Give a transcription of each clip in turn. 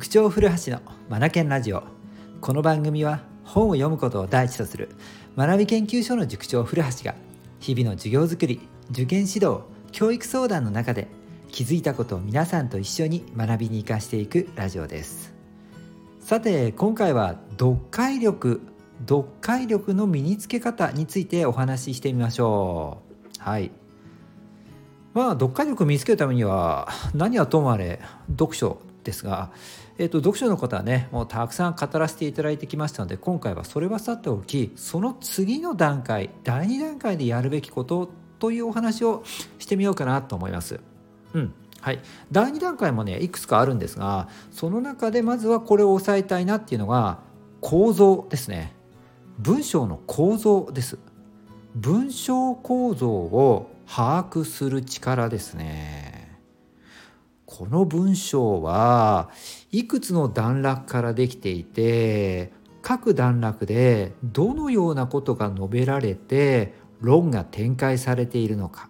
塾長古橋のマナケンラジオ。この番組は本を読むことを第一とする学び研究所の塾長古橋が日々の授業づくり受験指導教育相談の中で気づいたことを皆さんと一緒に学びに生かしていくラジオです。さて今回は読解力読解力の身につけ方についてお話ししてみましょう。はい。まあ読解力を身につけるためには何はともあれ読書ですが、えーと、読書のことはねもうたくさん語らせていただいてきましたので今回はそれはさておきその次の段階第2段階でやるべきことというお話をしてみようかなと思います。うんはい、第2段階もねいくつかあるんですがその中でまずはこれを押さえたいなっていうのが構造ですね。文章の構造です。文章構造を把握する力ですね。この文章はいくつの段落からできていて各段落でどのようなことが述べられて論が展開されているのか。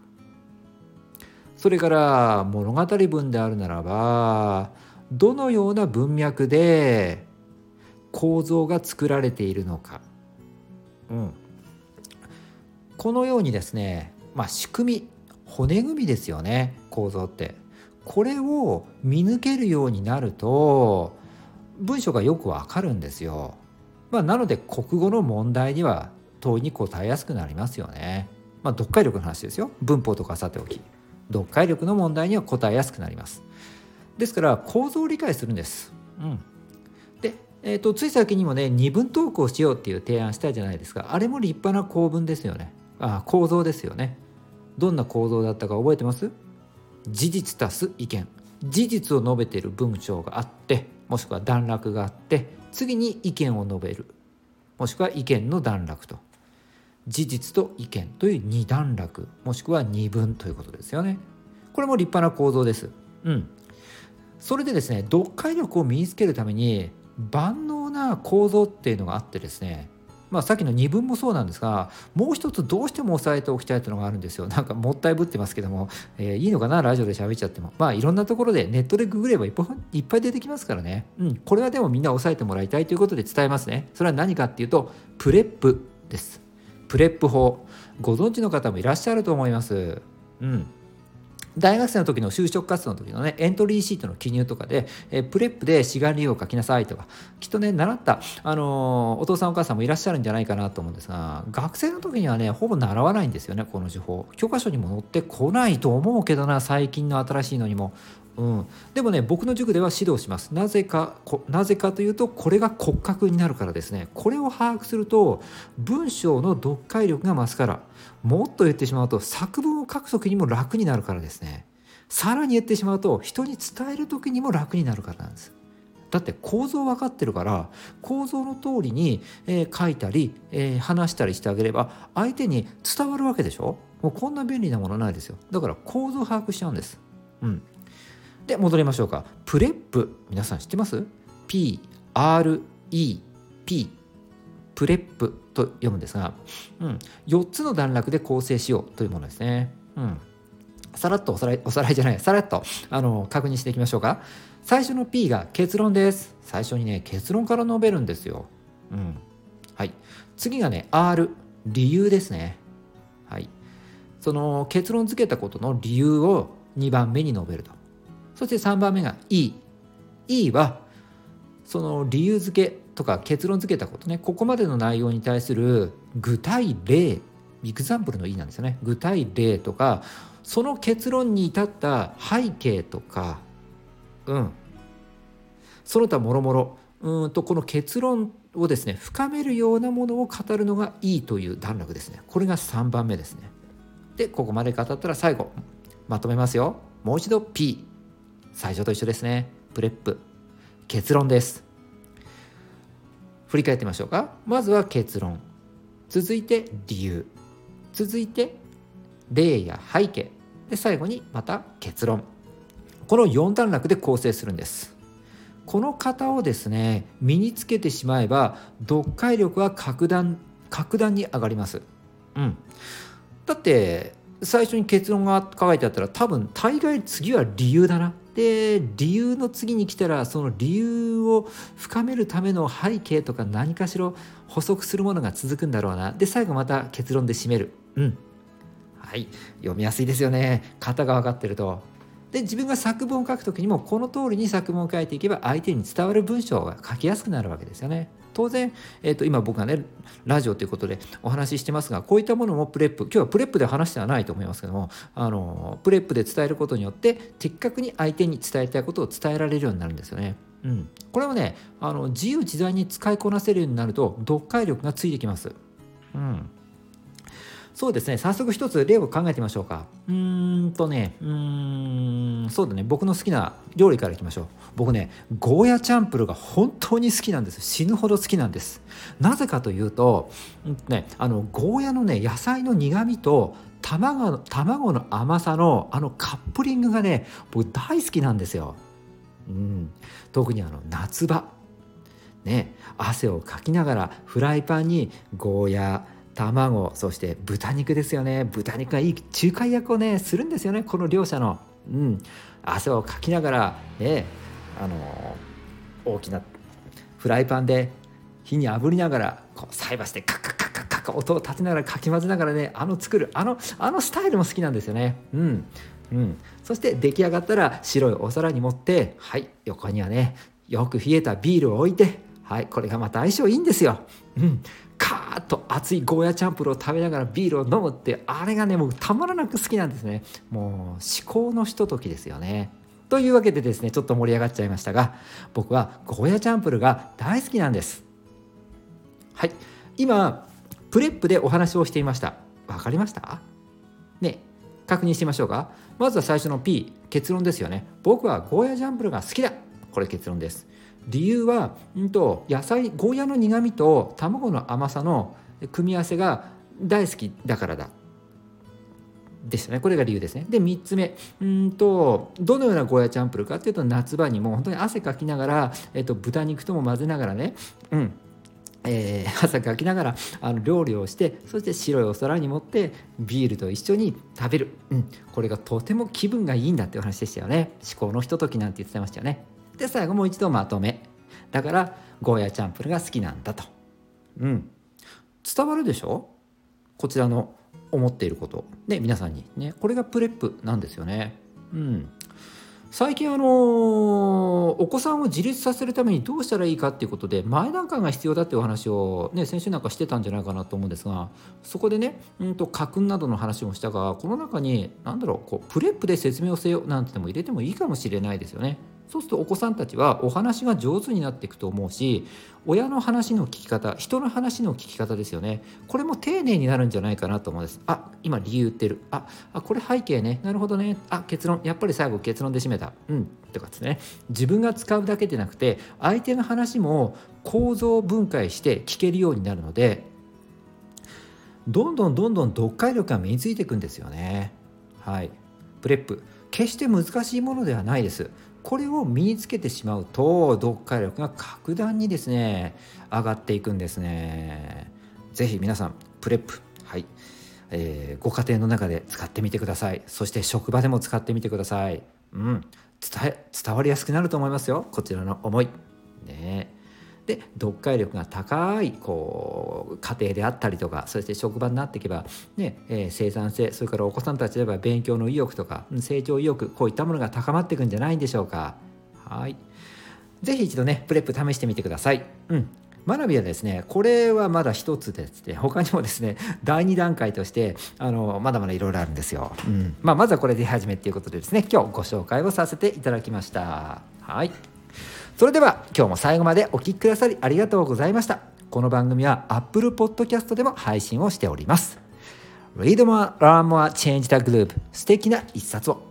それから物語文であるならばどのような文脈で構造が作られているのか、うん、このようにですね、まあ、仕組み骨組みですよね構造って。これを見抜けるようになると文章がよくわかるんですよ、まあ、なので国語の問題には問いに答えやすくなりますよね。まあ読解力の話ですよ。文法とかさておき。読解力の問題には答えやすくなります。ですから構造を理解するんです、うん、で、えーと、つい先にもね二分投稿しようっていう提案したじゃないですか。あれも立派な構文ですよね。あ構造ですよね。どんな構造だったか覚えてます？事実足す意見。事実を述べている文章があってもしくは段落があって次に意見を述べる。もしくは意見の段落と。事実と意見という二段落もしくは二分ということですよね。これも立派な構造です。うん。それでですね読解力を身につけるために万能な構造っていうのがあってですねまあ、さっきの二分もそうなんですがもう一つどうしても押さえておきたいというのがあるんですよ。なんかもったいぶってますけども、えー、いいのかな？ラジオで喋っちゃっても。まあいろんなところでネットでググればいっぱいいっぱい出てきますからね、うん、これはでもみんな押さえてもらいたいということで伝えますね。それは何かっていうとプレップです。PREP 法。ご存知の方もいらっしゃると思います。うん。大学生の時の就職活動の時のねエントリーシートの記入とかで、え PREP で志願理由を書きなさいとかきっとね習った、あの、お父さんお母さんもいらっしゃるんじゃないかなと思うんですが学生の時にはねほぼ習わないんですよねこの情報。教科書にも載ってこないと思うけどな最近の新しいのにも。うん、でもね僕の塾では指導します。なぜかなぜかというとこれが骨格になるからですね。これを把握すると文章の読解力が増すからもっと言ってしまうと作文を書く時にも楽になるからですね。さらに言ってしまうと人に伝える時にも楽になるからなんです。だって構造分かってるから構造の通りに、えー、書いたり、えー、話したりしてあげれば相手に伝わるわけでしょ？もうこんな便利なものないですよ。だから構造把握しちゃうんです。うん。で戻りましょうか。プレップ皆さん知ってます ?PREP プレップと読むんですが、うん、4つの段落で構成しようというものですね。うん、さらっとおさらいおさらいじゃないさらっとあの確認していきましょうか。最初の P が結論です。最初にね結論から述べるんですよ、うん、はい。次がね R 理由ですね。はい。その結論付けたことの理由を2番目に述べると。そして3番目が E。E はその理由付けとか結論付けたことね。ここまでの内容に対する具体例エグザンプルの E なんですよね。具体例とかその結論に至った背景とかうん。その他もろもろうんとこの結論をですね深めるようなものを語るのが E という段落ですね。これが3番目ですね。でここまで語ったら最後まとめますよ。もう一度 P 最初と一緒ですね。プレップ。結論です。振り返ってみましょうか。まずは結論。続いて理由。続いて例や背景。で最後にまた結論。この4段落で構成するんです。この型をですね身につけてしまえば読解力は格段格段に上がります。うん。だって最初に結論が書いてあったら多分大概次は理由だな。で理由の次に来たらその理由を深めるための背景とか何かしら補足するものが続くんだろうな。で最後また結論で締める。うん。はい。読みやすいですよね。型が分かってると。で自分が作文を書く時にもこの通りに作文を書いていけば相手に伝わる文章が書きやすくなるわけですよね。当然、えー、と今僕がねラジオということでお話ししてますがこういったものも PREP 今日は PREP で話してはないと思いますけどもあの PREP で伝えることによって的確に相手に伝えたいことを伝えられるようになるんですよね。うん、これはねあの自由自在に使いこなせるようになると読解力がついてきます。うん。そうですね。早速一つ例を考えてみましょうか。うーんとねうーん。そうだね。僕の好きな料理からいきましょう。僕ねゴーヤチャンプルが本当に好きなんです。死ぬほど好きなんです。なぜかというと、ね、あのゴーヤのね野菜の苦みと卵卵の甘さのあのカップリングがね僕大好きなんですよ、うん、特にあの夏場。ね汗をかきながらフライパンにゴーヤ卵そして豚肉ですよね。豚肉がいい仲介役をねするんですよねこの両者の、うん、汗をかきながら、ね、あの大きなフライパンで火に炙りながらこう菜箸でカッカッカッカッカッカ音を立てながらかき混ぜながらねあの作るあのあのスタイルも好きなんですよね。うん。うん、そして出来上がったら白いお皿に盛ってはい横にはねよく冷えたビールを置いてはいこれがまた相性いいんですよ、うん、カーッと熱いゴーヤチャンプルを食べながらビールを飲むってあれがねもうたまらなく好きなんですね。もう至高のひとときですよね。というわけでですねちょっと盛り上がっちゃいましたが僕はゴーヤチャンプルが大好きなんです。はい。今 PREP でお話をしていました。分かりました？ね。確認してみましょうか。まずは最初の P 結論ですよね。僕はゴーヤチャンプルが好きだ。これ結論です。理由は、うんと、野菜ゴーヤの苦みと卵の甘さの組み合わせが大好きだからだ。でしたね。これが理由ですね。で3つ目。うんとどのようなゴーヤチャンプルかっていうと夏場にもう本当に汗かきながら、えっと、豚肉とも混ぜながらね。うん。えー、汗かきながらあの料理をしてそして白いお皿に盛ってビールと一緒に食べる、うん、これがとても気分がいいんだっていう話でしたよね。至高のひとときなんて言ってましたよね。で最後もう一度まとめ。だからゴーヤチャンプルが好きなんだと。うん。伝わるでしょ？こちらの思っていること。で皆さんにねこれが PREP なんですよね。うん。最近あのお子さんを自立させるためにどうしたらいいかっていうことで前段階が必要だっていうお話を、ね、先週なんかしてたんじゃないかなと思うんですがそこでね、うんと、家訓などの話もしたがこの中に何だろうこう PREP で説明をせよなんてのも入れてもいいかもしれないですよね。そうするとお子さんたちはお話が上手になっていくと思うし親の話の聞き方人の話の聞き方ですよねこれも丁寧になるんじゃないかなと思うんですあ今理由言ってる。ああこれ背景ね。なるほどね。あ結論。やっぱり最後結論で締めた。うん。とかですね。自分が使うだけでなくて相手の話も構造分解して聞けるようになるのでどんどんどんどん読解力が身についていくんですよね。はい。 PREP。決して難しいものではないです。これを身につけてしまうと読解力が格段にですね上がっていくんですね。是非皆さん PREP。はい、えー、ご家庭の中で使ってみてください。そして職場でも使ってみてください。うん。伝え伝わりやすくなると思いますよ。こちらの思い。ね。で読解力が高いこう家庭であったりとかそして職場になっていけば、ねえー、生産性それからお子さんたちでは勉強の意欲とか成長意欲こういったものが高まっていくんじゃないんでしょうか。はい。ぜひ一度ねプレップ試してみてください。うん。学びはですねこれはまだ一つですね。他にもですね第2段階としてあのまだまだいろいろあるんですよ、うん。まあ、まずはこれで始めっていうことでですね今日ご紹介をさせていただきました。はい。それでは今日も最後までお聴きくださりありがとうございました。この番組は Apple Podcast でも配信をしております。Read more, learn more, change the group 素敵な一冊を。